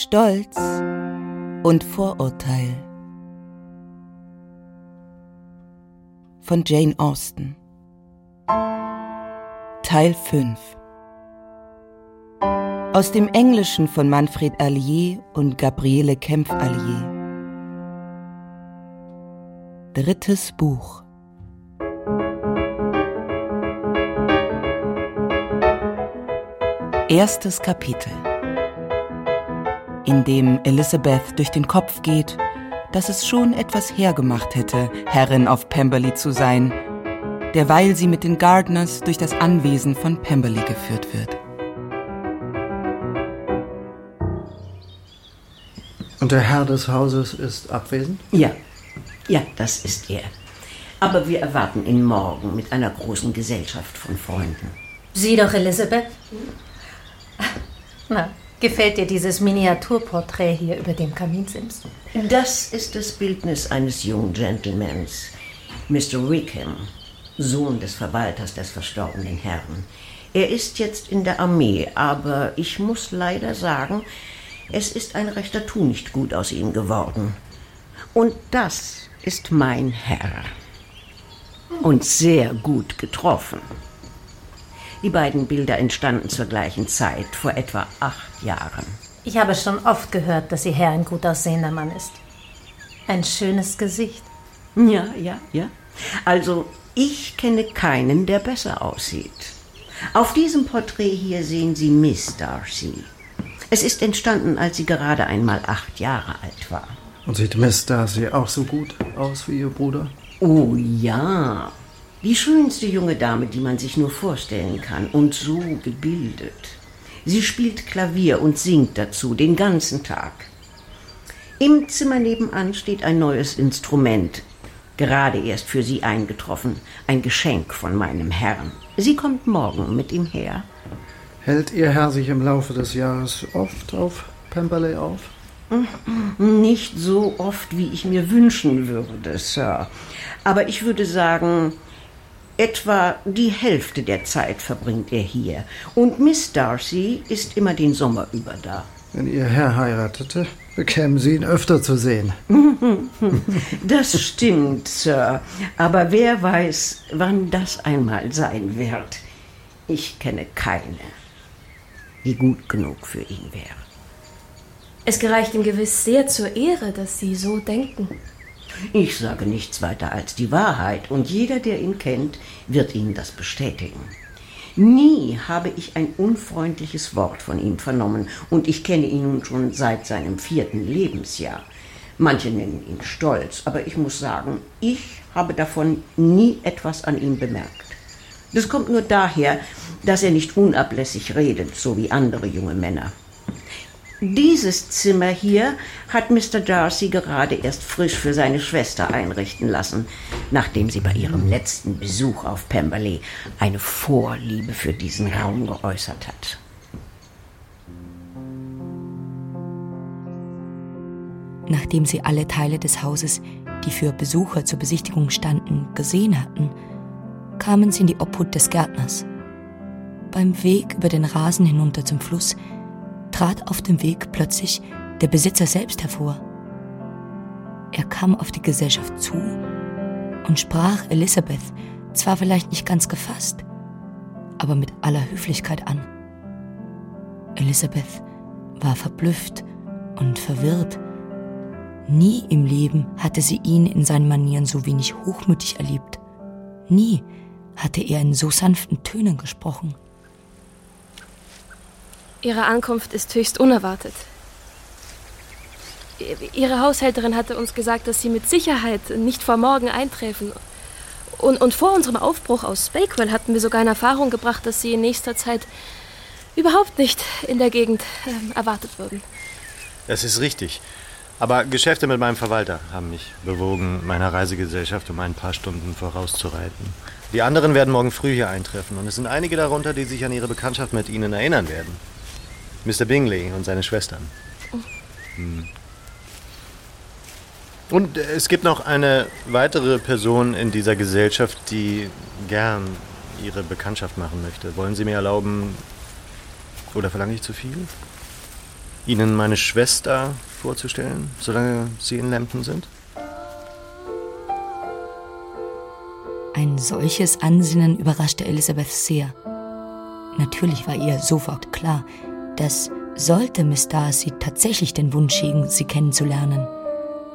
Stolz und Vorurteil. Von Jane Austen. Teil 5 Aus dem Englischen von Manfred Allier und Gabriele Kempf-Allier. Drittes Buch. Erstes Kapitel in dem Elizabeth durch den Kopf geht, dass es schon etwas hergemacht hätte, Herrin auf Pemberley zu sein, derweil sie mit den Gardners durch das Anwesen von Pemberley geführt wird. Und der Herr des Hauses ist abwesend? Ja, ja, das ist er. Aber wir erwarten ihn morgen mit einer großen Gesellschaft von Freunden. Sieh doch, Elisabeth. Gefällt dir dieses Miniaturporträt hier über dem Kaminsims? Das ist das Bildnis eines jungen Gentlemans, Mr. Wickham, Sohn des Verwalters des verstorbenen Herrn. Er ist jetzt in der Armee, aber ich muss leider sagen, es ist ein rechter Tu nicht gut aus ihm geworden. Und das ist mein Herr. Und sehr gut getroffen. Die beiden Bilder entstanden zur gleichen Zeit, vor etwa acht Jahren. Ich habe schon oft gehört, dass Ihr Herr ein gut aussehender Mann ist. Ein schönes Gesicht. Ja, ja, ja. Also, ich kenne keinen, der besser aussieht. Auf diesem Porträt hier sehen Sie Miss Darcy. Es ist entstanden, als sie gerade einmal acht Jahre alt war. Und sieht Miss Darcy auch so gut aus wie ihr Bruder? Oh ja, die schönste junge Dame, die man sich nur vorstellen kann und so gebildet. Sie spielt Klavier und singt dazu den ganzen Tag. Im Zimmer nebenan steht ein neues Instrument, gerade erst für sie eingetroffen, ein Geschenk von meinem Herrn. Sie kommt morgen mit ihm her. Hält Ihr Herr sich im Laufe des Jahres oft auf Pemberley auf? Nicht so oft, wie ich mir wünschen würde, Sir. Aber ich würde sagen, Etwa die Hälfte der Zeit verbringt er hier. Und Miss Darcy ist immer den Sommer über da. Wenn Ihr Herr heiratete, bekämen Sie ihn öfter zu sehen. das stimmt, Sir. Aber wer weiß, wann das einmal sein wird. Ich kenne keine, die gut genug für ihn wäre. Es gereicht ihm gewiss sehr zur Ehre, dass Sie so denken. Ich sage nichts weiter als die Wahrheit, und jeder, der ihn kennt, wird Ihnen das bestätigen. Nie habe ich ein unfreundliches Wort von ihm vernommen, und ich kenne ihn nun schon seit seinem vierten Lebensjahr. Manche nennen ihn stolz, aber ich muss sagen, ich habe davon nie etwas an ihm bemerkt. Das kommt nur daher, dass er nicht unablässig redet, so wie andere junge Männer. Dieses Zimmer hier hat Mr. Darcy gerade erst frisch für seine Schwester einrichten lassen, nachdem sie bei ihrem letzten Besuch auf Pemberley eine Vorliebe für diesen Raum geäußert hat. Nachdem sie alle Teile des Hauses, die für Besucher zur Besichtigung standen, gesehen hatten, kamen sie in die Obhut des Gärtners. Beim Weg über den Rasen hinunter zum Fluss trat auf dem Weg plötzlich der Besitzer selbst hervor. Er kam auf die Gesellschaft zu und sprach Elisabeth zwar vielleicht nicht ganz gefasst, aber mit aller Höflichkeit an. Elisabeth war verblüfft und verwirrt. Nie im Leben hatte sie ihn in seinen Manieren so wenig hochmütig erlebt. Nie hatte er in so sanften Tönen gesprochen. Ihre Ankunft ist höchst unerwartet. Ihre Haushälterin hatte uns gesagt, dass Sie mit Sicherheit nicht vor morgen eintreffen. Und, und vor unserem Aufbruch aus Bakewell hatten wir sogar in Erfahrung gebracht, dass Sie in nächster Zeit überhaupt nicht in der Gegend äh, erwartet würden. Das ist richtig. Aber Geschäfte mit meinem Verwalter haben mich bewogen, meiner Reisegesellschaft um ein paar Stunden vorauszureiten. Die anderen werden morgen früh hier eintreffen und es sind einige darunter, die sich an ihre Bekanntschaft mit Ihnen erinnern werden. Mr. Bingley und seine Schwestern. Hm. Und es gibt noch eine weitere Person in dieser Gesellschaft, die gern ihre Bekanntschaft machen möchte. Wollen Sie mir erlauben, oder verlange ich zu viel? Ihnen meine Schwester vorzustellen, solange Sie in Lambton sind? Ein solches Ansinnen überraschte Elizabeth sehr. Natürlich war ihr sofort klar, dass sollte Miss Darcy tatsächlich den Wunsch hegen, sie kennenzulernen,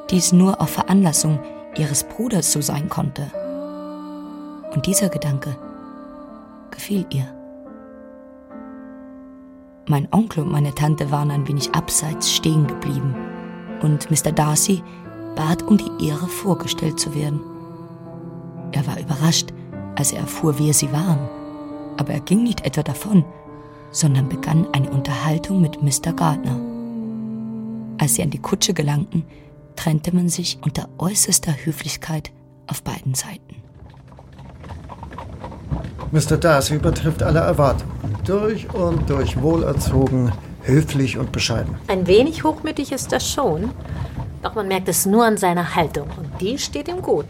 dies nur auf Veranlassung ihres Bruders so sein konnte. Und dieser Gedanke gefiel ihr. Mein Onkel und meine Tante waren ein wenig abseits stehen geblieben und Mr. Darcy bat um die Ehre, vorgestellt zu werden. Er war überrascht, als er erfuhr, wer sie waren, aber er ging nicht etwa davon, sondern begann eine Unterhaltung mit Mr. Gardner. Als sie an die Kutsche gelangten, trennte man sich unter äußerster Höflichkeit auf beiden Seiten. Mr. Darcy übertrifft alle Erwartungen. Durch und durch wohlerzogen, höflich und bescheiden. Ein wenig hochmütig ist das schon, doch man merkt es nur an seiner Haltung und die steht ihm gut.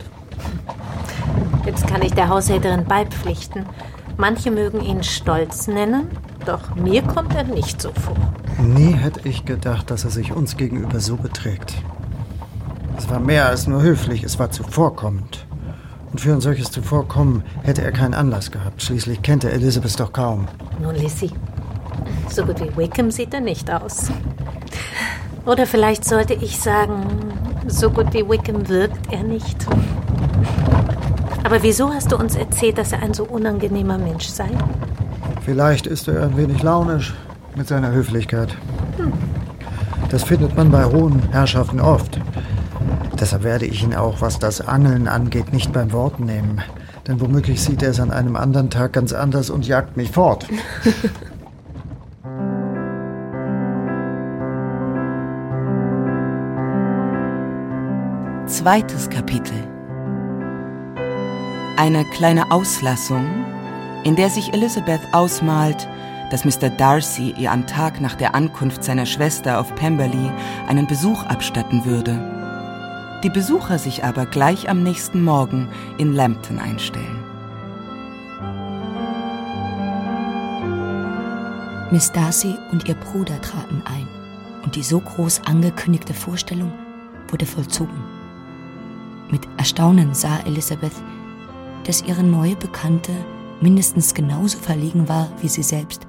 Jetzt kann ich der Haushälterin beipflichten. Manche mögen ihn stolz nennen, doch mir kommt er nicht so vor. Nie hätte ich gedacht, dass er sich uns gegenüber so beträgt. Es war mehr als nur höflich, es war zuvorkommend. Und für ein solches Zuvorkommen hätte er keinen Anlass gehabt. Schließlich kennt er Elizabeth doch kaum. Nun, Lissy, so gut wie Wickham sieht er nicht aus. Oder vielleicht sollte ich sagen, so gut wie Wickham wirkt er nicht. Aber wieso hast du uns erzählt, dass er ein so unangenehmer Mensch sei? Vielleicht ist er ein wenig launisch mit seiner Höflichkeit. Das findet man bei hohen Herrschaften oft. Deshalb werde ich ihn auch, was das Angeln angeht, nicht beim Wort nehmen. Denn womöglich sieht er es an einem anderen Tag ganz anders und jagt mich fort. Zweites Kapitel. Eine kleine Auslassung in der sich Elizabeth ausmalt, dass Mr. Darcy ihr am Tag nach der Ankunft seiner Schwester auf Pemberley einen Besuch abstatten würde. Die Besucher sich aber gleich am nächsten Morgen in Lambton einstellen. Miss Darcy und ihr Bruder traten ein und die so groß angekündigte Vorstellung wurde vollzogen. Mit Erstaunen sah Elizabeth, dass ihre neue Bekannte mindestens genauso verlegen war wie sie selbst.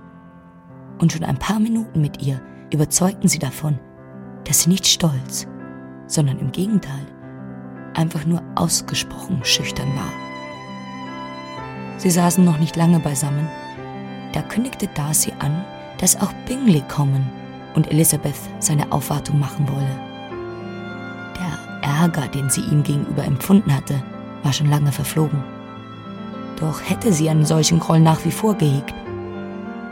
Und schon ein paar Minuten mit ihr überzeugten sie davon, dass sie nicht stolz, sondern im Gegenteil einfach nur ausgesprochen schüchtern war. Sie saßen noch nicht lange beisammen, da kündigte Darcy an, dass auch Bingley kommen und Elizabeth seine Aufwartung machen wolle. Der Ärger, den sie ihm gegenüber empfunden hatte, war schon lange verflogen. Doch hätte sie einen solchen Groll nach wie vor gehegt,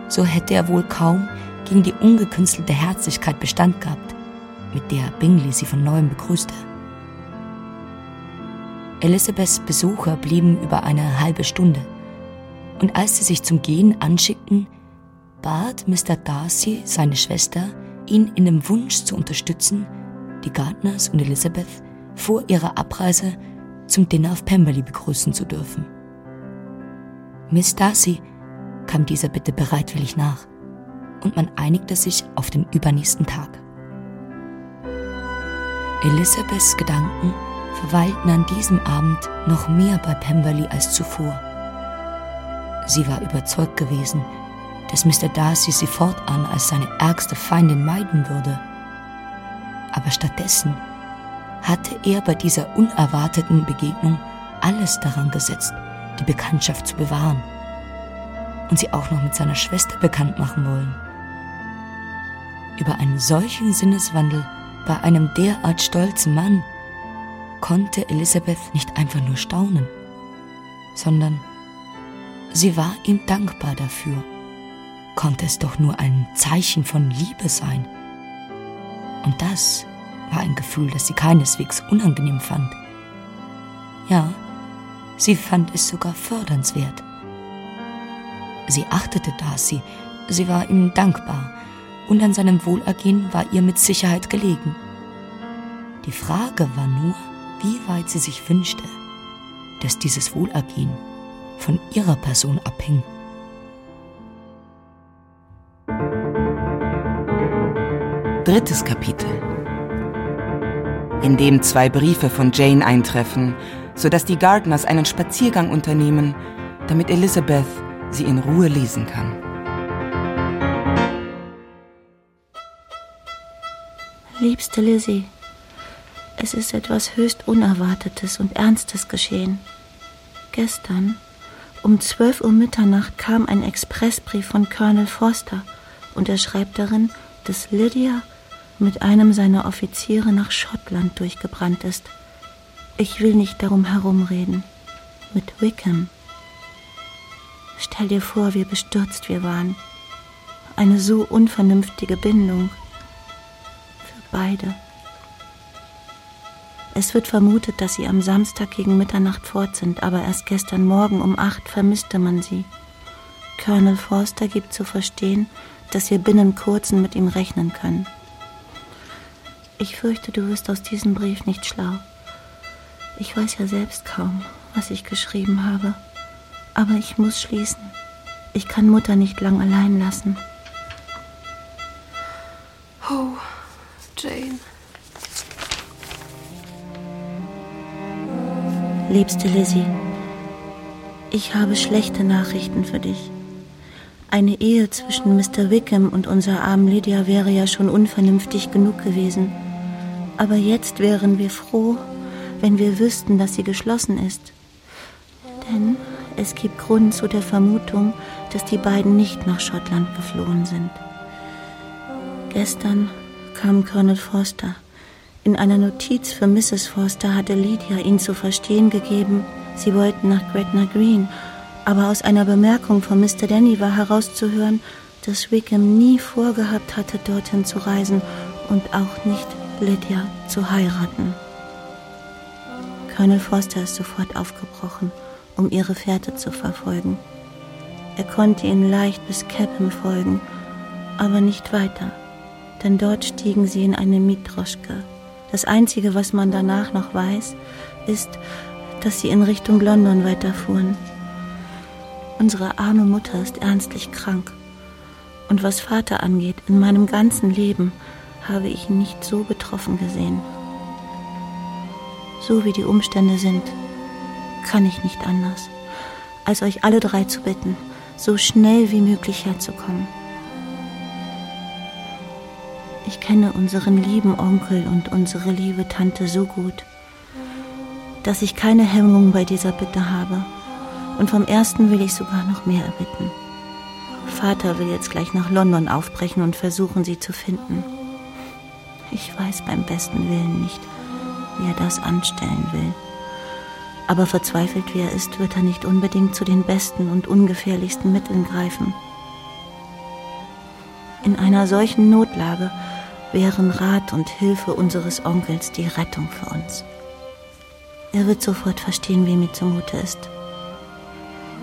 so hätte er wohl kaum gegen die ungekünstelte Herzlichkeit Bestand gehabt, mit der Bingley sie von neuem begrüßte. Elizabeths Besucher blieben über eine halbe Stunde, und als sie sich zum Gehen anschickten, bat Mr. Darcy seine Schwester, ihn in dem Wunsch zu unterstützen, die Gardners und Elizabeth vor ihrer Abreise zum Dinner auf Pemberley begrüßen zu dürfen. Miss Darcy kam dieser Bitte bereitwillig nach und man einigte sich auf den übernächsten Tag. Elizabeths Gedanken verweilten an diesem Abend noch mehr bei Pemberley als zuvor. Sie war überzeugt gewesen, dass Mr. Darcy sie fortan als seine ärgste Feindin meiden würde. Aber stattdessen hatte er bei dieser unerwarteten Begegnung alles daran gesetzt, die Bekanntschaft zu bewahren und sie auch noch mit seiner Schwester bekannt machen wollen. Über einen solchen Sinneswandel bei einem derart stolzen Mann konnte Elisabeth nicht einfach nur staunen, sondern sie war ihm dankbar dafür. Konnte es doch nur ein Zeichen von Liebe sein. Und das war ein Gefühl, das sie keineswegs unangenehm fand. Ja, Sie fand es sogar fördernswert. Sie achtete Darcy, sie war ihm dankbar und an seinem Wohlergehen war ihr mit Sicherheit gelegen. Die Frage war nur, wie weit sie sich wünschte, dass dieses Wohlergehen von ihrer Person abhing. drittes Kapitel, in dem zwei Briefe von Jane eintreffen, sodass die Gardners einen Spaziergang unternehmen, damit Elizabeth sie in Ruhe lesen kann. Liebste Lizzie, es ist etwas höchst Unerwartetes und Ernstes geschehen. Gestern um 12 Uhr Mitternacht kam ein Expressbrief von Colonel Forster und er schreibt darin, dass Lydia mit einem seiner Offiziere nach Schottland durchgebrannt ist. Ich will nicht darum herumreden. Mit Wickham. Stell dir vor, wie bestürzt wir waren. Eine so unvernünftige Bindung. Für beide. Es wird vermutet, dass sie am Samstag gegen Mitternacht fort sind, aber erst gestern Morgen um acht vermisste man sie. Colonel Forster gibt zu verstehen, dass wir binnen kurzen mit ihm rechnen können. Ich fürchte, du wirst aus diesem Brief nicht schlau. Ich weiß ja selbst kaum, was ich geschrieben habe. Aber ich muss schließen. Ich kann Mutter nicht lang allein lassen. Oh, Jane. Liebste Lizzie, ich habe schlechte Nachrichten für dich. Eine Ehe zwischen Mr. Wickham und unserer armen Lydia wäre ja schon unvernünftig genug gewesen. Aber jetzt wären wir froh, wenn wir wüssten, dass sie geschlossen ist. Denn es gibt Grund zu der Vermutung, dass die beiden nicht nach Schottland geflohen sind. Gestern kam Colonel Forster. In einer Notiz für Mrs. Forster hatte Lydia ihn zu verstehen gegeben, sie wollten nach Gretna Green, aber aus einer Bemerkung von Mr. Denny war herauszuhören, dass Wickham nie vorgehabt hatte, dorthin zu reisen und auch nicht Lydia zu heiraten. Colonel Forster ist sofort aufgebrochen, um ihre Fährte zu verfolgen. Er konnte ihnen leicht bis Capham folgen, aber nicht weiter, denn dort stiegen sie in eine Mietdroschke. Das Einzige, was man danach noch weiß, ist, dass sie in Richtung London weiterfuhren. Unsere arme Mutter ist ernstlich krank. Und was Vater angeht, in meinem ganzen Leben habe ich ihn nicht so betroffen gesehen. So wie die Umstände sind, kann ich nicht anders, als euch alle drei zu bitten, so schnell wie möglich herzukommen. Ich kenne unseren lieben Onkel und unsere liebe Tante so gut, dass ich keine Hemmung bei dieser Bitte habe. Und vom ersten will ich sogar noch mehr erbitten. Vater will jetzt gleich nach London aufbrechen und versuchen, sie zu finden. Ich weiß beim besten Willen nicht, wie er das anstellen will. Aber verzweifelt wie er ist, wird er nicht unbedingt zu den besten und ungefährlichsten Mitteln greifen. In einer solchen Notlage wären Rat und Hilfe unseres Onkels die Rettung für uns. Er wird sofort verstehen, wie mir zumute ist.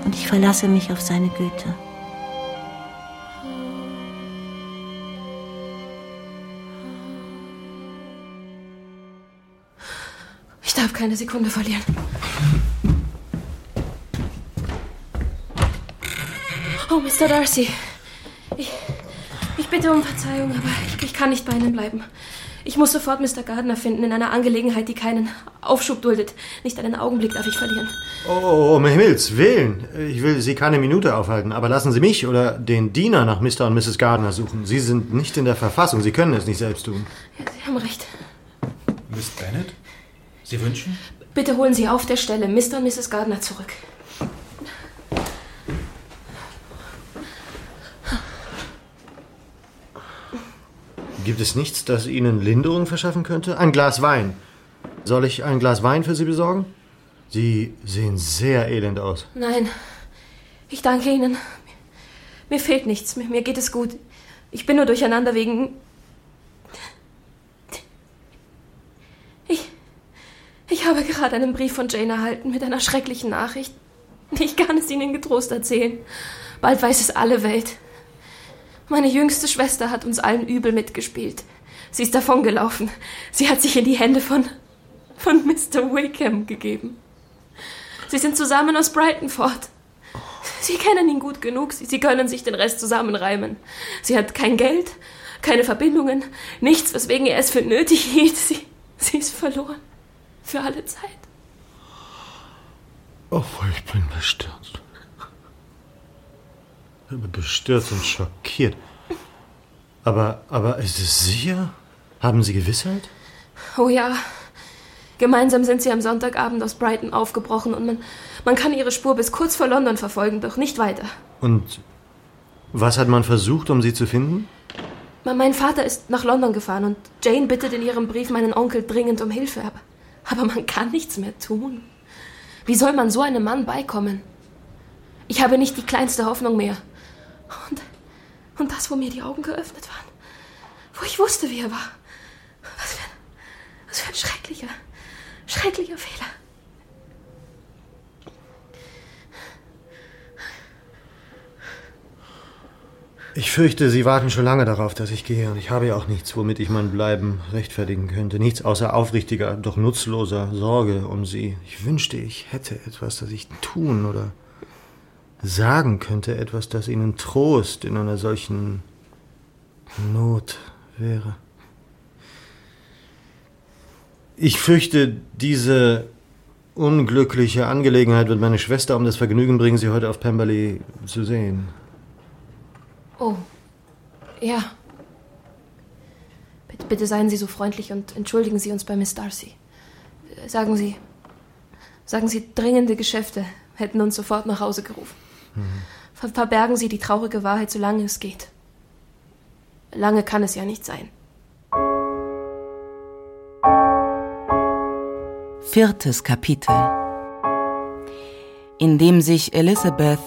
Und ich verlasse mich auf seine Güte. Keine Sekunde verlieren. Oh, Mr. Darcy. Ich, ich bitte um Verzeihung, aber ich, ich kann nicht bei Ihnen bleiben. Ich muss sofort Mr. Gardner finden in einer Angelegenheit, die keinen Aufschub duldet. Nicht einen Augenblick darf ich verlieren. Oh, um Himmels Willen. Ich will Sie keine Minute aufhalten, aber lassen Sie mich oder den Diener nach Mr. und Mrs. Gardner suchen. Sie sind nicht in der Verfassung. Sie können es nicht selbst tun. Ja, Sie haben recht. Miss Bennet? Sie wünschen? Bitte holen Sie auf der Stelle Mr. und Mrs. Gardner zurück. Gibt es nichts, das Ihnen Linderung verschaffen könnte? Ein Glas Wein. Soll ich ein Glas Wein für Sie besorgen? Sie sehen sehr elend aus. Nein, ich danke Ihnen. Mir fehlt nichts. Mir, mir geht es gut. Ich bin nur durcheinander wegen. Ich. Ich habe gerade einen Brief von Jane erhalten mit einer schrecklichen Nachricht. Ich kann es Ihnen getrost erzählen. Bald weiß es alle Welt. Meine jüngste Schwester hat uns allen übel mitgespielt. Sie ist davongelaufen. Sie hat sich in die Hände von. von Mr. Wickham gegeben. Sie sind zusammen aus Brighton fort. Sie kennen ihn gut genug. Sie, können sich den Rest zusammenreimen. Sie hat kein Geld, keine Verbindungen, nichts, weswegen er es für nötig hielt. Sie, sie ist verloren. Für alle Zeit. Oh, ich bin bestürzt. Ich bin bestürzt und schockiert. Aber, aber ist es sicher? Haben Sie Gewissheit? Oh ja. Gemeinsam sind sie am Sonntagabend aus Brighton aufgebrochen und man, man kann ihre Spur bis kurz vor London verfolgen, doch nicht weiter. Und was hat man versucht, um sie zu finden? Mein Vater ist nach London gefahren und Jane bittet in ihrem Brief meinen Onkel dringend um Hilfe. Aber, aber man kann nichts mehr tun. Wie soll man so einem Mann beikommen? Ich habe nicht die kleinste Hoffnung mehr. Und, und das, wo mir die Augen geöffnet waren. Wo ich wusste, wie er war. Was für ein, was für ein schrecklicher, schrecklicher Fehler. Ich fürchte, Sie warten schon lange darauf, dass ich gehe, und ich habe ja auch nichts, womit ich mein Bleiben rechtfertigen könnte. Nichts außer aufrichtiger, doch nutzloser Sorge um Sie. Ich wünschte, ich hätte etwas, das ich tun oder sagen könnte, etwas, das Ihnen Trost in einer solchen Not wäre. Ich fürchte, diese unglückliche Angelegenheit wird meine Schwester um das Vergnügen bringen, Sie heute auf Pemberley zu sehen. Oh, ja. Bitte, bitte seien Sie so freundlich und entschuldigen Sie uns bei Miss Darcy. Sagen Sie, sagen Sie, dringende Geschäfte hätten uns sofort nach Hause gerufen. Mhm. Ver verbergen Sie die traurige Wahrheit, solange es geht. Lange kann es ja nicht sein. Viertes Kapitel in dem sich Elizabeth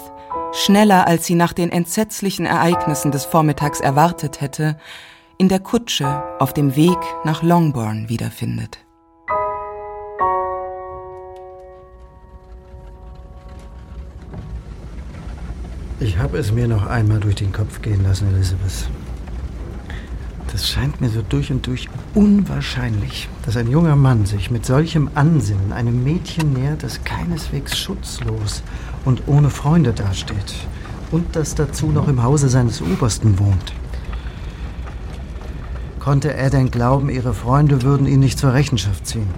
schneller als sie nach den entsetzlichen Ereignissen des Vormittags erwartet hätte, in der Kutsche auf dem Weg nach Longbourn wiederfindet. Ich habe es mir noch einmal durch den Kopf gehen lassen, Elizabeth. Das scheint mir so durch und durch unwahrscheinlich, dass ein junger Mann sich mit solchem Ansinnen einem Mädchen nähert, das keineswegs schutzlos und ohne Freunde dasteht und das dazu noch im Hause seines Obersten wohnt. Konnte er denn glauben, ihre Freunde würden ihn nicht zur Rechenschaft ziehen?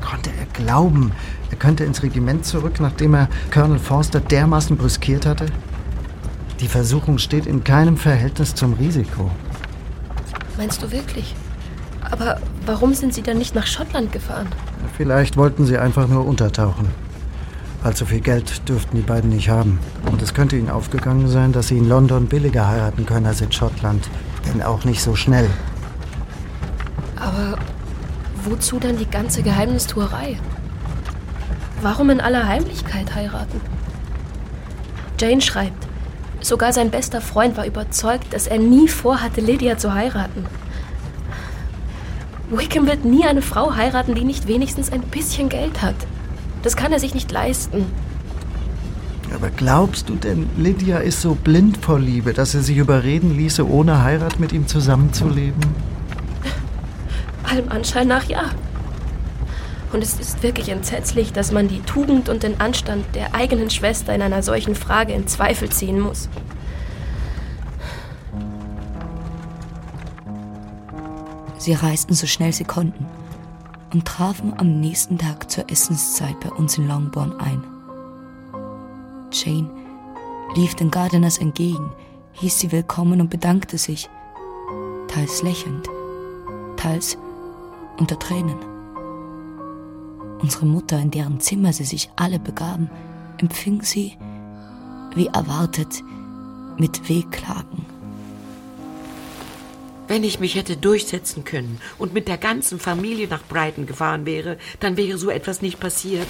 Konnte er glauben, er könnte ins Regiment zurück, nachdem er Colonel Forster dermaßen brüskiert hatte? Die Versuchung steht in keinem Verhältnis zum Risiko. Meinst du wirklich? Aber warum sind Sie dann nicht nach Schottland gefahren? Vielleicht wollten sie einfach nur untertauchen. Allzu viel Geld dürften die beiden nicht haben. Und es könnte ihnen aufgegangen sein, dass sie in London billiger heiraten können als in Schottland. Denn auch nicht so schnell. Aber wozu dann die ganze Geheimnistuerei? Warum in aller Heimlichkeit heiraten? Jane schreibt, Sogar sein bester Freund war überzeugt, dass er nie vorhatte, Lydia zu heiraten. Wickham wird nie eine Frau heiraten, die nicht wenigstens ein bisschen Geld hat. Das kann er sich nicht leisten. Aber glaubst du denn, Lydia ist so blind vor Liebe, dass er sich überreden ließe, ohne Heirat mit ihm zusammenzuleben? Allem Anschein nach ja. Und es ist wirklich entsetzlich, dass man die Tugend und den Anstand der eigenen Schwester in einer solchen Frage in Zweifel ziehen muss. Sie reisten so schnell sie konnten und trafen am nächsten Tag zur Essenszeit bei uns in Longbourn ein. Jane lief den Gardeners entgegen, hieß sie willkommen und bedankte sich, teils lächelnd, teils unter Tränen. Unsere Mutter, in deren Zimmer sie sich alle begaben, empfing sie, wie erwartet, mit Wehklagen. Wenn ich mich hätte durchsetzen können und mit der ganzen Familie nach Brighton gefahren wäre, dann wäre so etwas nicht passiert.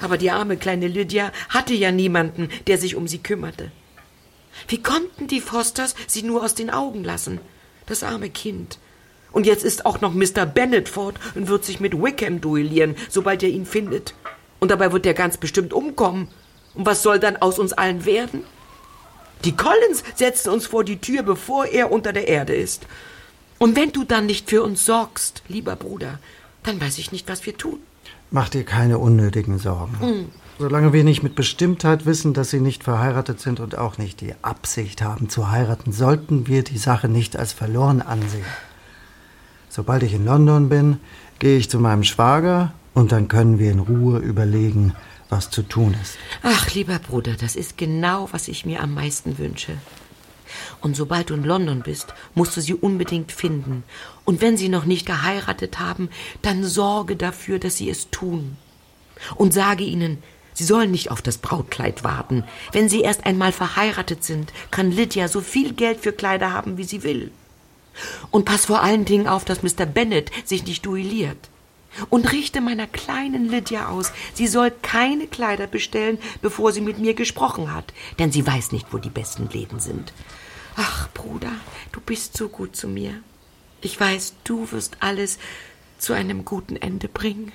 Aber die arme kleine Lydia hatte ja niemanden, der sich um sie kümmerte. Wie konnten die Fosters sie nur aus den Augen lassen? Das arme Kind. Und jetzt ist auch noch Mr. Bennet fort und wird sich mit Wickham duellieren, sobald er ihn findet. Und dabei wird er ganz bestimmt umkommen. Und was soll dann aus uns allen werden? Die Collins setzen uns vor die Tür, bevor er unter der Erde ist. Und wenn du dann nicht für uns sorgst, lieber Bruder, dann weiß ich nicht, was wir tun. Mach dir keine unnötigen Sorgen. Mhm. Solange wir nicht mit Bestimmtheit wissen, dass sie nicht verheiratet sind und auch nicht die Absicht haben zu heiraten, sollten wir die Sache nicht als verloren ansehen. Sobald ich in London bin, gehe ich zu meinem Schwager und dann können wir in Ruhe überlegen, was zu tun ist. Ach, lieber Bruder, das ist genau, was ich mir am meisten wünsche. Und sobald du in London bist, musst du sie unbedingt finden. Und wenn sie noch nicht geheiratet haben, dann sorge dafür, dass sie es tun. Und sage ihnen, sie sollen nicht auf das Brautkleid warten. Wenn sie erst einmal verheiratet sind, kann Lydia so viel Geld für Kleider haben, wie sie will. Und pass vor allen Dingen auf, dass Mr. Bennet sich nicht duelliert. Und richte meiner kleinen Lydia aus, sie soll keine Kleider bestellen, bevor sie mit mir gesprochen hat, denn sie weiß nicht, wo die besten Läden sind. Ach, Bruder, du bist so gut zu mir. Ich weiß, du wirst alles zu einem guten Ende bringen.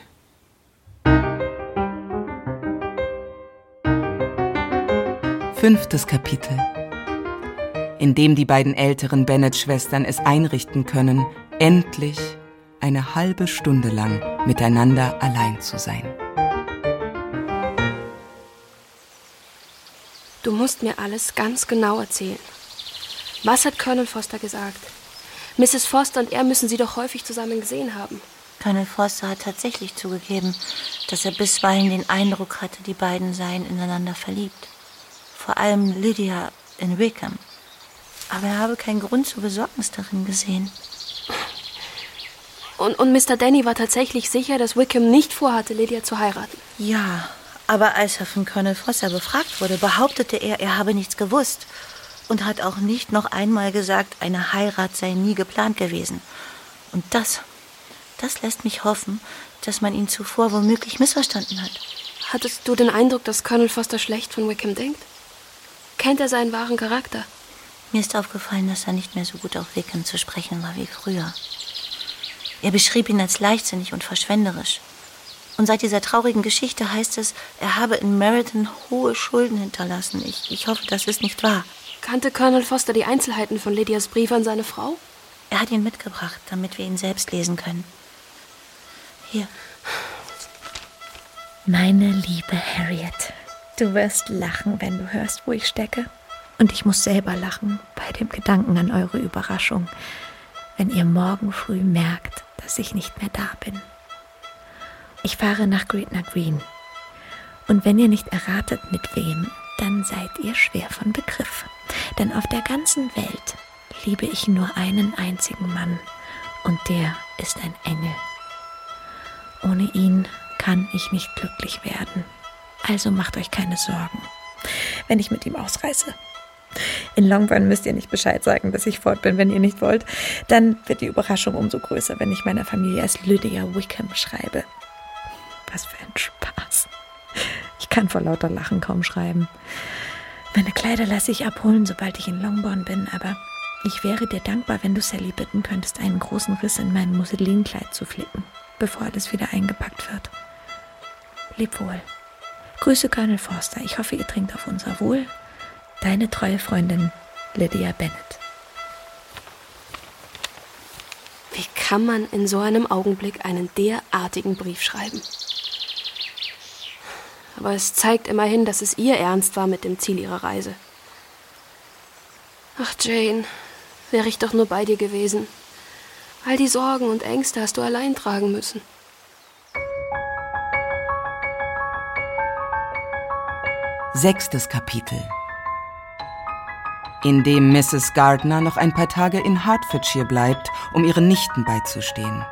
Fünftes Kapitel in dem die beiden älteren Bennett-Schwestern es einrichten können, endlich eine halbe Stunde lang miteinander allein zu sein. Du musst mir alles ganz genau erzählen. Was hat Colonel Foster gesagt? Mrs. Foster und er müssen sie doch häufig zusammen gesehen haben. Colonel Foster hat tatsächlich zugegeben, dass er bisweilen den Eindruck hatte, die beiden seien ineinander verliebt. Vor allem Lydia in Wickham. Aber er habe keinen Grund zur Besorgnis darin gesehen. Und, und Mr. Danny war tatsächlich sicher, dass Wickham nicht vorhatte, Lydia zu heiraten. Ja, aber als er von Colonel Foster befragt wurde, behauptete er, er habe nichts gewusst und hat auch nicht noch einmal gesagt, eine Heirat sei nie geplant gewesen. Und das, das lässt mich hoffen, dass man ihn zuvor womöglich missverstanden hat. Hattest du den Eindruck, dass Colonel Foster schlecht von Wickham denkt? Kennt er seinen wahren Charakter? Mir ist aufgefallen, dass er nicht mehr so gut auf Wickham zu sprechen war wie früher. Er beschrieb ihn als leichtsinnig und verschwenderisch. Und seit dieser traurigen Geschichte heißt es, er habe in Meriton hohe Schulden hinterlassen. Ich, ich hoffe, das ist nicht wahr. Kannte Colonel Foster die Einzelheiten von Lydias Brief an seine Frau? Er hat ihn mitgebracht, damit wir ihn selbst lesen können. Hier. Meine liebe Harriet, du wirst lachen, wenn du hörst, wo ich stecke. Und ich muss selber lachen bei dem Gedanken an eure Überraschung, wenn ihr morgen früh merkt, dass ich nicht mehr da bin. Ich fahre nach Gretna Green. Und wenn ihr nicht erratet, mit wem, dann seid ihr schwer von Begriff. Denn auf der ganzen Welt liebe ich nur einen einzigen Mann. Und der ist ein Engel. Ohne ihn kann ich nicht glücklich werden. Also macht euch keine Sorgen, wenn ich mit ihm ausreise. In Longburn müsst ihr nicht Bescheid sagen, dass ich fort bin, wenn ihr nicht wollt. Dann wird die Überraschung umso größer, wenn ich meiner Familie als Lydia Wickham schreibe. Was für ein Spaß. Ich kann vor lauter Lachen kaum schreiben. Meine Kleider lasse ich abholen, sobald ich in Longbourn bin, aber ich wäre dir dankbar, wenn du Sally bitten könntest, einen großen Riss in mein Musselinkleid zu flicken, bevor alles wieder eingepackt wird. Leb wohl. Grüße Colonel Forster. Ich hoffe, ihr trinkt auf unser Wohl Deine treue Freundin Lydia Bennett. Wie kann man in so einem Augenblick einen derartigen Brief schreiben? Aber es zeigt immerhin, dass es ihr ernst war mit dem Ziel ihrer Reise. Ach, Jane, wäre ich doch nur bei dir gewesen. All die Sorgen und Ängste hast du allein tragen müssen. Sechstes Kapitel in dem Mrs. Gardner noch ein paar Tage in Hertfordshire bleibt, um ihren Nichten beizustehen.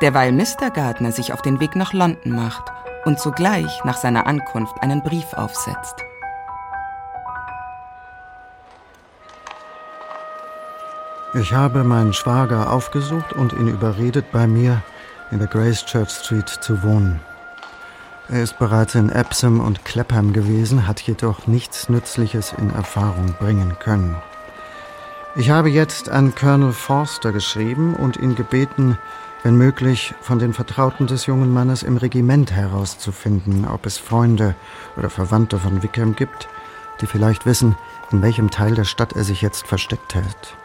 Derweil Mr. Gardner sich auf den Weg nach London macht und sogleich nach seiner Ankunft einen Brief aufsetzt. Ich habe meinen Schwager aufgesucht und ihn überredet, bei mir in der Grace Church Street zu wohnen. Er ist bereits in Epsom und Clapham gewesen, hat jedoch nichts Nützliches in Erfahrung bringen können. Ich habe jetzt an Colonel Forster geschrieben und ihn gebeten, wenn möglich, von den Vertrauten des jungen Mannes im Regiment herauszufinden, ob es Freunde oder Verwandte von Wickham gibt, die vielleicht wissen, in welchem Teil der Stadt er sich jetzt versteckt hält.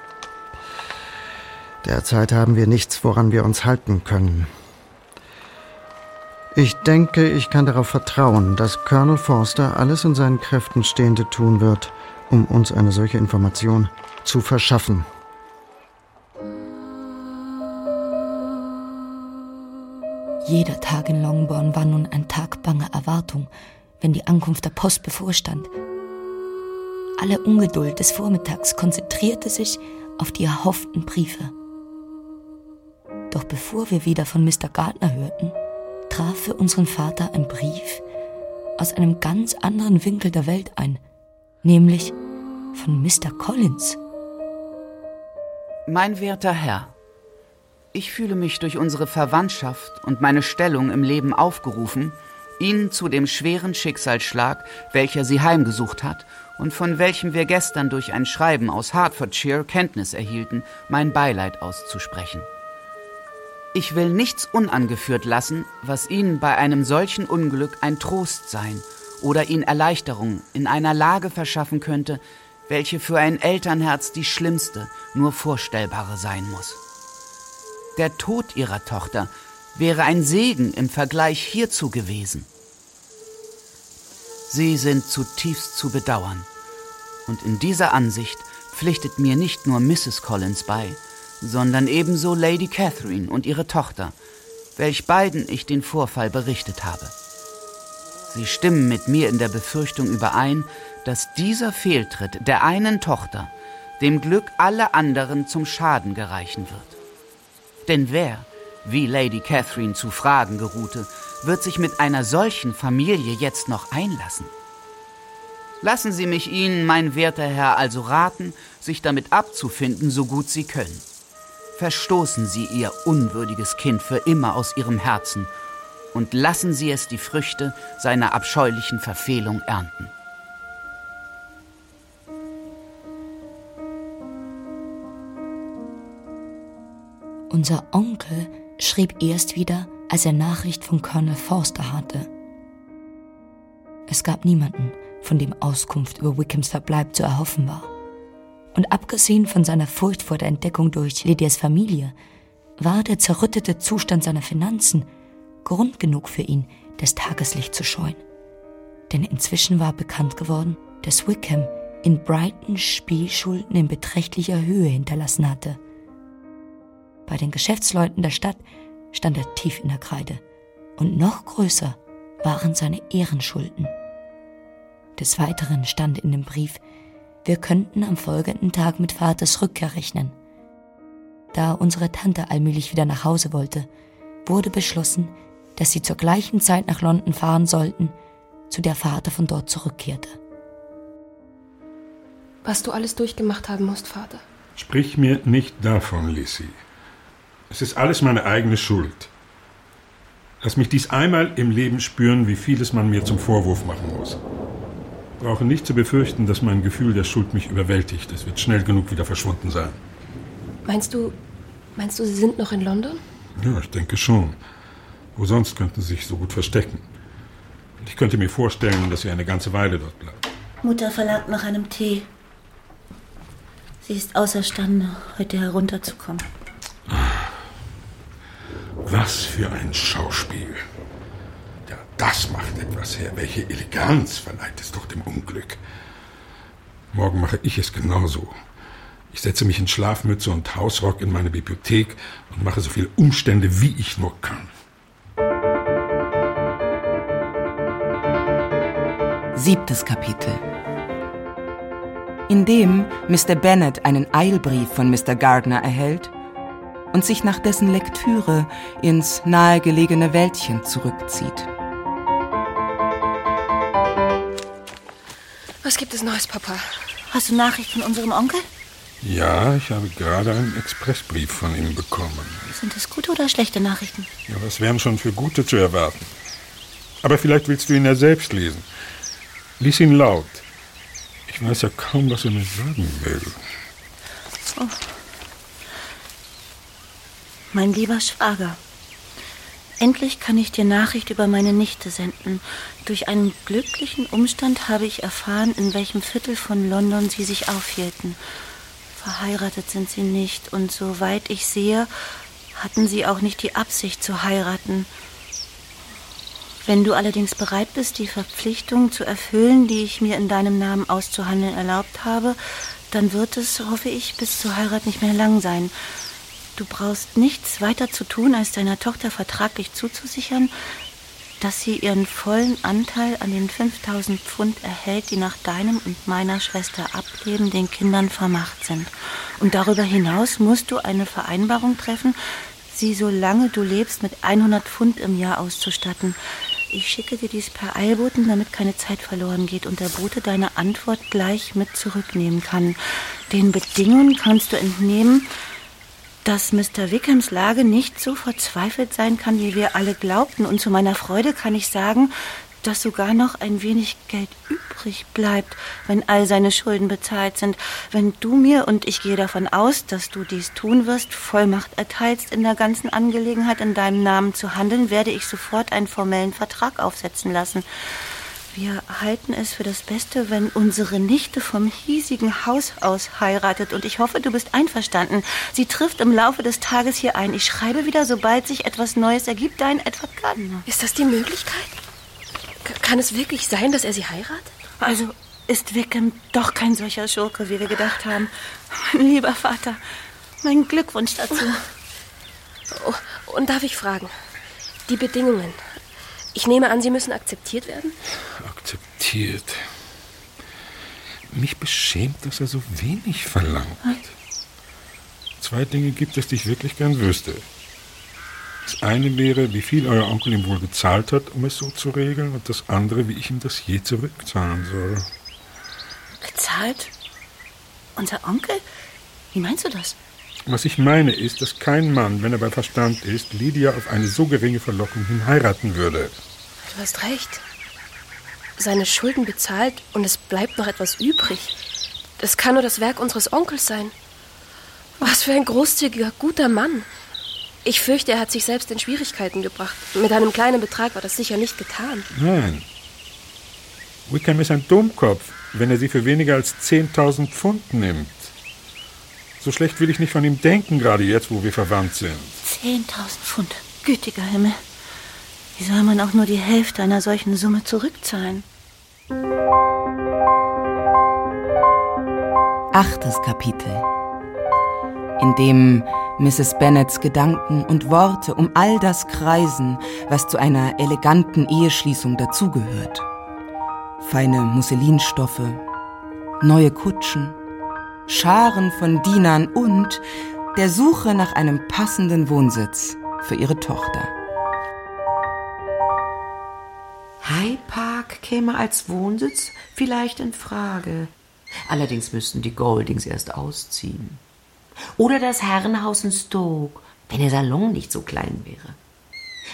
Derzeit haben wir nichts, woran wir uns halten können. Ich denke, ich kann darauf vertrauen, dass Colonel Forster alles in seinen Kräften Stehende tun wird, um uns eine solche Information zu verschaffen. Jeder Tag in Longbourn war nun ein Tag banger Erwartung, wenn die Ankunft der Post bevorstand. Alle Ungeduld des Vormittags konzentrierte sich auf die erhofften Briefe. Doch bevor wir wieder von Mr. Gardner hörten, traf für unseren Vater ein Brief aus einem ganz anderen Winkel der Welt ein, nämlich von Mr. Collins. Mein werter Herr, ich fühle mich durch unsere Verwandtschaft und meine Stellung im Leben aufgerufen, Ihnen zu dem schweren Schicksalsschlag, welcher Sie heimgesucht hat und von welchem wir gestern durch ein Schreiben aus Hertfordshire Kenntnis erhielten, mein Beileid auszusprechen. Ich will nichts unangeführt lassen, was Ihnen bei einem solchen Unglück ein Trost sein oder Ihnen Erleichterung in einer Lage verschaffen könnte, welche für ein Elternherz die schlimmste, nur vorstellbare sein muss. Der Tod Ihrer Tochter wäre ein Segen im Vergleich hierzu gewesen. Sie sind zutiefst zu bedauern. Und in dieser Ansicht pflichtet mir nicht nur Mrs. Collins bei, sondern ebenso Lady Catherine und ihre Tochter, welch beiden ich den Vorfall berichtet habe. Sie stimmen mit mir in der Befürchtung überein, dass dieser Fehltritt der einen Tochter dem Glück aller anderen zum Schaden gereichen wird. Denn wer, wie Lady Catherine zu fragen geruhte, wird sich mit einer solchen Familie jetzt noch einlassen? Lassen Sie mich Ihnen, mein werter Herr, also raten, sich damit abzufinden, so gut Sie können. Verstoßen Sie Ihr unwürdiges Kind für immer aus Ihrem Herzen und lassen Sie es die Früchte seiner abscheulichen Verfehlung ernten. Unser Onkel schrieb erst wieder, als er Nachricht von Colonel Forster hatte. Es gab niemanden, von dem Auskunft über Wickhams Verbleib zu erhoffen war. Und abgesehen von seiner Furcht vor der Entdeckung durch Lydias Familie, war der zerrüttete Zustand seiner Finanzen Grund genug für ihn, das Tageslicht zu scheuen. Denn inzwischen war bekannt geworden, dass Wickham in Brighton Spielschulden in beträchtlicher Höhe hinterlassen hatte. Bei den Geschäftsleuten der Stadt stand er tief in der Kreide. Und noch größer waren seine Ehrenschulden. Des Weiteren stand in dem Brief, wir könnten am folgenden Tag mit Vaters Rückkehr rechnen. Da unsere Tante allmählich wieder nach Hause wollte, wurde beschlossen, dass sie zur gleichen Zeit nach London fahren sollten, zu der Vater von dort zurückkehrte. Was du alles durchgemacht haben musst, Vater. Sprich mir nicht davon, Lissy. Es ist alles meine eigene Schuld. Lass mich dies einmal im Leben spüren, wie vieles man mir zum Vorwurf machen muss. Brauche nicht zu befürchten, dass mein Gefühl der Schuld mich überwältigt. Es wird schnell genug wieder verschwunden sein. Meinst du, meinst du, sie sind noch in London? Ja, ich denke schon. Wo sonst könnten sie sich so gut verstecken? Ich könnte mir vorstellen, dass sie eine ganze Weile dort bleiben. Mutter verlangt nach einem Tee. Sie ist außerstande, heute herunterzukommen. Was für ein Schauspiel. Das macht etwas her. Welche Eleganz verleiht es doch dem Unglück. Morgen mache ich es genauso. Ich setze mich in Schlafmütze und Hausrock in meine Bibliothek und mache so viele Umstände, wie ich nur kann. Siebtes Kapitel. Indem Mr. Bennet einen Eilbrief von Mr. Gardner erhält, und sich nach dessen Lektüre ins nahegelegene Wäldchen zurückzieht. Was gibt es Neues, Papa? Hast du Nachricht von unserem Onkel? Ja, ich habe gerade einen Expressbrief von ihm bekommen. Sind es gute oder schlechte Nachrichten? Ja, was wären schon für gute zu erwarten? Aber vielleicht willst du ihn ja selbst lesen. Lies ihn laut. Ich weiß ja kaum, was er mir sagen will. Oh. Mein lieber Schwager, endlich kann ich dir Nachricht über meine Nichte senden. Durch einen glücklichen Umstand habe ich erfahren, in welchem Viertel von London sie sich aufhielten. Verheiratet sind sie nicht und soweit ich sehe, hatten sie auch nicht die Absicht zu heiraten. Wenn du allerdings bereit bist, die Verpflichtung zu erfüllen, die ich mir in deinem Namen auszuhandeln erlaubt habe, dann wird es, hoffe ich, bis zur Heirat nicht mehr lang sein. Du brauchst nichts weiter zu tun, als deiner Tochter vertraglich zuzusichern, dass sie ihren vollen Anteil an den 5000 Pfund erhält, die nach deinem und meiner Schwester Ableben den Kindern vermacht sind. Und darüber hinaus musst du eine Vereinbarung treffen, sie, solange du lebst, mit 100 Pfund im Jahr auszustatten. Ich schicke dir dies per Eilboten, damit keine Zeit verloren geht und der Bote deine Antwort gleich mit zurücknehmen kann. Den Bedingungen kannst du entnehmen, dass Mr. Wickhams Lage nicht so verzweifelt sein kann, wie wir alle glaubten. Und zu meiner Freude kann ich sagen, dass sogar noch ein wenig Geld übrig bleibt, wenn all seine Schulden bezahlt sind. Wenn du mir, und ich gehe davon aus, dass du dies tun wirst, Vollmacht erteilst, in der ganzen Angelegenheit in deinem Namen zu handeln, werde ich sofort einen formellen Vertrag aufsetzen lassen. Wir halten es für das Beste, wenn unsere Nichte vom hiesigen Haus aus heiratet. Und ich hoffe, du bist einverstanden. Sie trifft im Laufe des Tages hier ein. Ich schreibe wieder, sobald sich etwas Neues ergibt. Dein Edward Gardner. Ist das die Möglichkeit? Kann es wirklich sein, dass er sie heiratet? Also ist Wickham doch kein solcher Schurke, wie wir gedacht haben. Mein lieber Vater, mein Glückwunsch dazu. Oh, und darf ich fragen, die Bedingungen, ich nehme an, sie müssen akzeptiert werden? Akzeptiert. Mich beschämt, dass er so wenig verlangt. Zwei Dinge gibt es, die ich wirklich gern wüsste. Das eine wäre, wie viel euer Onkel ihm wohl gezahlt hat, um es so zu regeln, und das andere, wie ich ihm das je zurückzahlen soll. Gezahlt? Unser Onkel? Wie meinst du das? Was ich meine ist, dass kein Mann, wenn er bei Verstand ist, Lydia auf eine so geringe Verlockung hin heiraten würde. Du hast recht. Seine Schulden bezahlt und es bleibt noch etwas übrig. Das kann nur das Werk unseres Onkels sein. Was für ein großzügiger, guter Mann. Ich fürchte, er hat sich selbst in Schwierigkeiten gebracht. Mit einem kleinen Betrag war das sicher nicht getan. Nein. Wickham ist ein Dummkopf, wenn er sie für weniger als 10.000 Pfund nimmt. So schlecht will ich nicht von ihm denken, gerade jetzt, wo wir verwandt sind. 10.000 Pfund. Gütiger Himmel. Wie soll man auch nur die Hälfte einer solchen Summe zurückzahlen? Achtes Kapitel in dem Mrs. Bennets Gedanken und Worte um all das kreisen, was zu einer eleganten Eheschließung dazugehört. Feine Musselinstoffe, neue Kutschen, Scharen von Dienern und der Suche nach einem passenden Wohnsitz für ihre Tochter. High Park käme als Wohnsitz vielleicht in Frage. Allerdings müssten die Goldings erst ausziehen. Oder das Herrenhaus in Stoke, wenn der Salon nicht so klein wäre.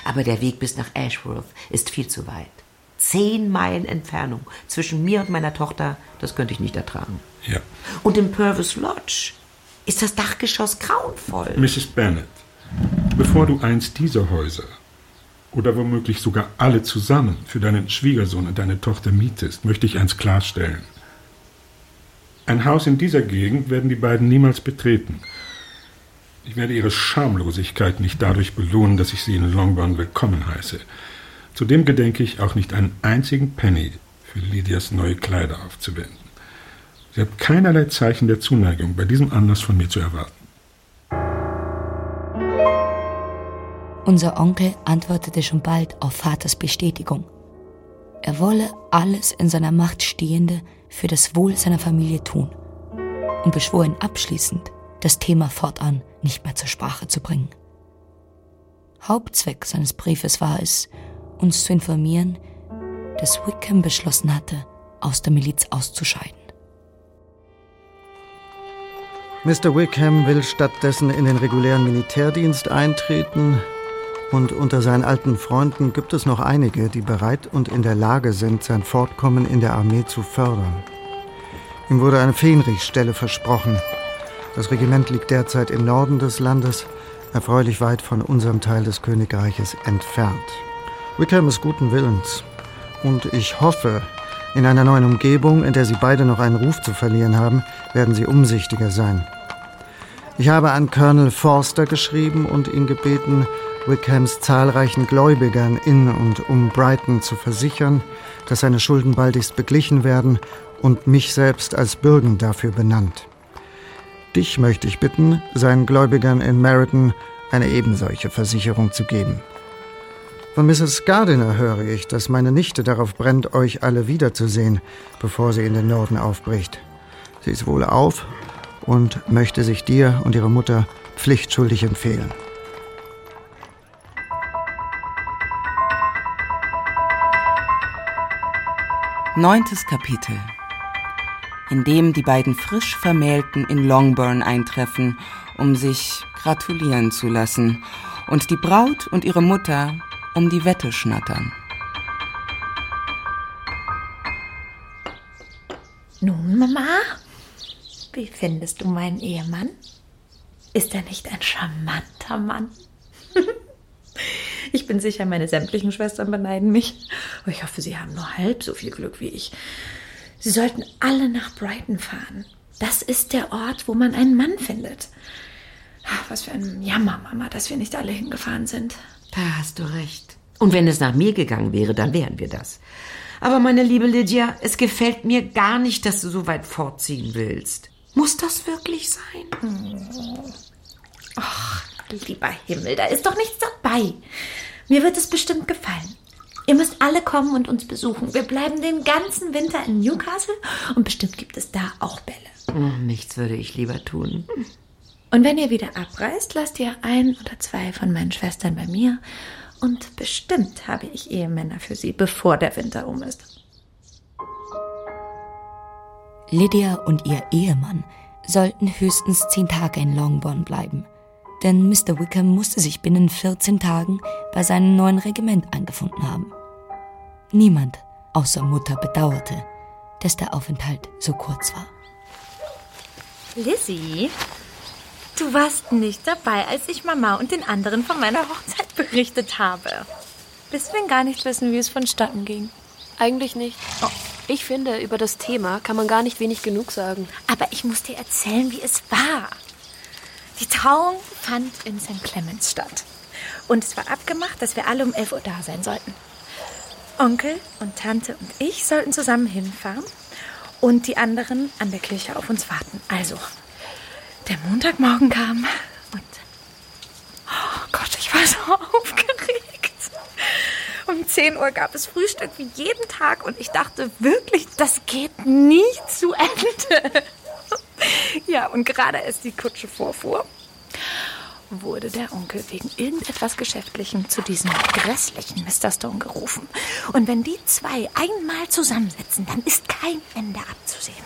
Aber der Weg bis nach Ashworth ist viel zu weit. Zehn Meilen Entfernung zwischen mir und meiner Tochter, das könnte ich nicht ertragen. Ja. Und im Purvis Lodge ist das Dachgeschoss grauenvoll. Mrs. Bennet, bevor du eins dieser Häuser oder womöglich sogar alle zusammen für deinen Schwiegersohn und deine Tochter mietest, möchte ich eins klarstellen. Ein Haus in dieser Gegend werden die beiden niemals betreten. Ich werde ihre Schamlosigkeit nicht dadurch belohnen, dass ich sie in Longbourn willkommen heiße. Zudem gedenke ich auch nicht einen einzigen Penny für Lydias neue Kleider aufzuwenden. Sie hat keinerlei Zeichen der Zuneigung bei diesem Anlass von mir zu erwarten. Unser Onkel antwortete schon bald auf Vaters Bestätigung. Er wolle alles in seiner Macht Stehende für das Wohl seiner Familie tun und beschwor ihn abschließend, das Thema fortan nicht mehr zur Sprache zu bringen. Hauptzweck seines Briefes war es, uns zu informieren, dass Wickham beschlossen hatte, aus der Miliz auszuscheiden. Mr. Wickham will stattdessen in den regulären Militärdienst eintreten und unter seinen alten Freunden gibt es noch einige, die bereit und in der Lage sind, sein Fortkommen in der Armee zu fördern. Ihm wurde eine Fähnrichstelle versprochen. Das Regiment liegt derzeit im Norden des Landes, erfreulich weit von unserem Teil des Königreiches entfernt. Wickham ist guten Willens. Und ich hoffe, in einer neuen Umgebung, in der Sie beide noch einen Ruf zu verlieren haben, werden Sie umsichtiger sein. Ich habe an Colonel Forster geschrieben und ihn gebeten, Wickhams zahlreichen Gläubigern in und um Brighton zu versichern, dass seine Schulden baldigst beglichen werden und mich selbst als Bürgen dafür benannt. Dich möchte ich bitten, seinen Gläubigern in Meriton eine ebensolche Versicherung zu geben. Von Mrs. Gardiner höre ich, dass meine Nichte darauf brennt, euch alle wiederzusehen, bevor sie in den Norden aufbricht. Sie ist wohl auf und möchte sich dir und ihrer Mutter pflichtschuldig empfehlen. Neuntes Kapitel in dem die beiden frisch Vermählten in Longbourn eintreffen, um sich gratulieren zu lassen, und die Braut und ihre Mutter um die Wette schnattern. Nun, Mama, wie findest du meinen Ehemann? Ist er nicht ein charmanter Mann? Ich bin sicher, meine sämtlichen Schwestern beneiden mich. Ich hoffe, sie haben nur halb so viel Glück wie ich. Sie sollten alle nach Brighton fahren. Das ist der Ort, wo man einen Mann findet. Was für ein Jammer, Mama, dass wir nicht alle hingefahren sind. Da hast du recht. Und wenn es nach mir gegangen wäre, dann wären wir das. Aber meine liebe Lydia, es gefällt mir gar nicht, dass du so weit fortziehen willst. Muss das wirklich sein? Ach, lieber Himmel, da ist doch nichts dabei. Mir wird es bestimmt gefallen. Ihr müsst alle kommen und uns besuchen. Wir bleiben den ganzen Winter in Newcastle und bestimmt gibt es da auch Bälle. Oh, nichts würde ich lieber tun. Und wenn ihr wieder abreist, lasst ihr ein oder zwei von meinen Schwestern bei mir. Und bestimmt habe ich Ehemänner für sie, bevor der Winter um ist. Lydia und ihr Ehemann sollten höchstens zehn Tage in Longbourn bleiben denn Mr. Wickham musste sich binnen 14 Tagen bei seinem neuen Regiment eingefunden haben. Niemand außer Mutter bedauerte, dass der Aufenthalt so kurz war. Lizzie, du warst nicht dabei, als ich Mama und den anderen von meiner Hochzeit berichtet habe. Bis wir gar nicht wissen, wie es vonstatten ging. Eigentlich nicht. Oh. Ich finde, über das Thema kann man gar nicht wenig genug sagen. Aber ich muss dir erzählen, wie es war. Die Trauung fand in St. Clemens statt. Und es war abgemacht, dass wir alle um 11 Uhr da sein sollten. Onkel und Tante und ich sollten zusammen hinfahren und die anderen an der Kirche auf uns warten. Also, der Montagmorgen kam und. Oh Gott, ich war so aufgeregt. Um 10 Uhr gab es Frühstück wie jeden Tag und ich dachte wirklich, das geht nie zu Ende. Ja, und gerade als die Kutsche vorfuhr, wurde der Onkel wegen irgendetwas Geschäftlichem zu diesem grässlichen Mr. Stone gerufen. Und wenn die zwei einmal zusammensitzen, dann ist kein Ende abzusehen.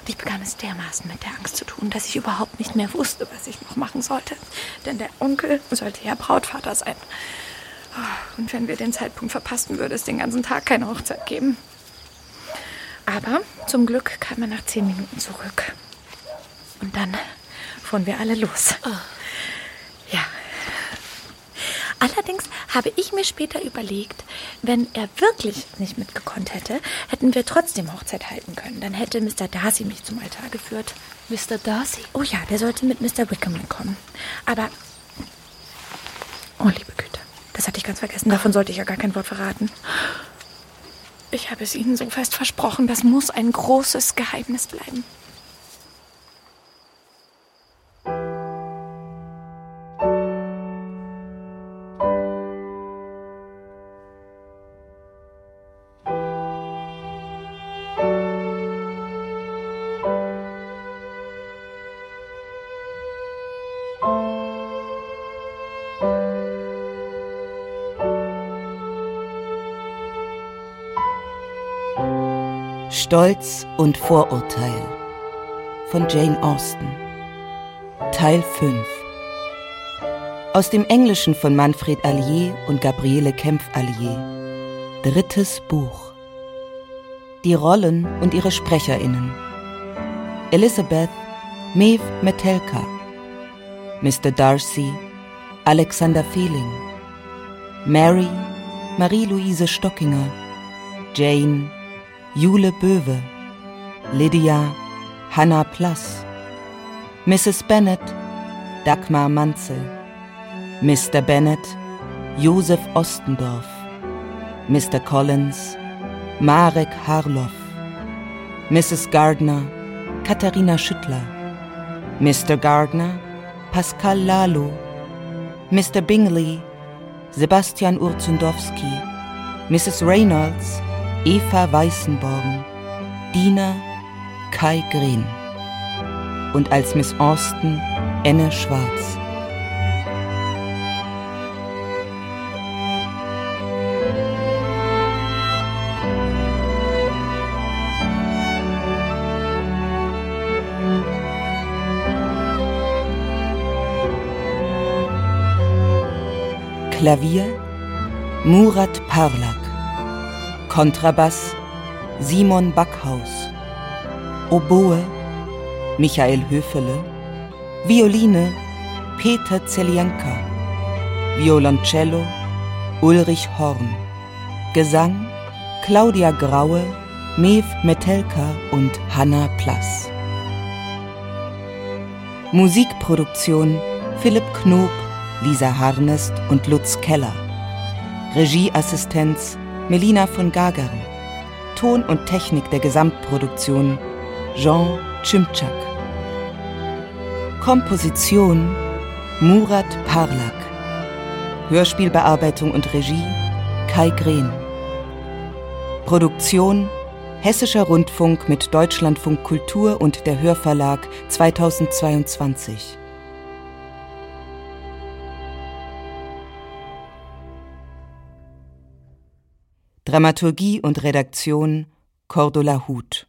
Und ich bekam es dermaßen mit der Angst zu tun, dass ich überhaupt nicht mehr wusste, was ich noch machen sollte. Denn der Onkel sollte ja Brautvater sein. Und wenn wir den Zeitpunkt verpassten, würde es den ganzen Tag keine Hochzeit geben. Aber zum Glück kam er nach zehn Minuten zurück. Und dann fuhren wir alle los. Oh. Ja. Allerdings habe ich mir später überlegt, wenn er wirklich nicht mitgekonnt hätte, hätten wir trotzdem Hochzeit halten können. Dann hätte Mr. Darcy mich zum Altar geführt. Mr. Darcy? Oh ja, der sollte mit Mr. Wickham mitkommen. Aber. Oh, liebe Güte. Das hatte ich ganz vergessen. Davon sollte ich ja gar kein Wort verraten. Ich habe es Ihnen so fest versprochen. Das muss ein großes Geheimnis bleiben. Stolz und Vorurteil. Von Jane Austen. Teil 5 Aus dem Englischen von Manfred Allier und Gabriele Kempf-Allier. Drittes Buch. Die Rollen und ihre SprecherInnen. Elizabeth Maeve Metelka. Mr. Darcy Alexander Fehling. Mary Marie-Louise Stockinger. Jane Jule Böwe, Lydia Hannah Plass, Mrs. Bennet Dagmar Manzel, Mr. Bennet Josef Ostendorf, Mr. Collins, Marek Harloff, Mrs. Gardner, Katharina Schüttler, Mr. Gardner, Pascal Lalo, Mr. Bingley, Sebastian Urzundowski, Mrs. Reynolds, Eva Weißenborn, Diener Kai Green und als Miss Austin Enne Schwarz. Klavier Murat Parlak, Kontrabass Simon Backhaus, Oboe Michael Höfele, Violine Peter Zelienka, Violoncello Ulrich Horn, Gesang Claudia Graue, Mev Metelka und Hanna Plass. Musikproduktion Philipp Knob, Lisa Harnest und Lutz Keller. Regieassistenz Melina von Gagern. Ton und Technik der Gesamtproduktion Jean Chimchak. Komposition Murat Parlak. Hörspielbearbeitung und Regie Kai Green. Produktion Hessischer Rundfunk mit Deutschlandfunk Kultur und der Hörverlag 2022. Dramaturgie und Redaktion Cordula Huth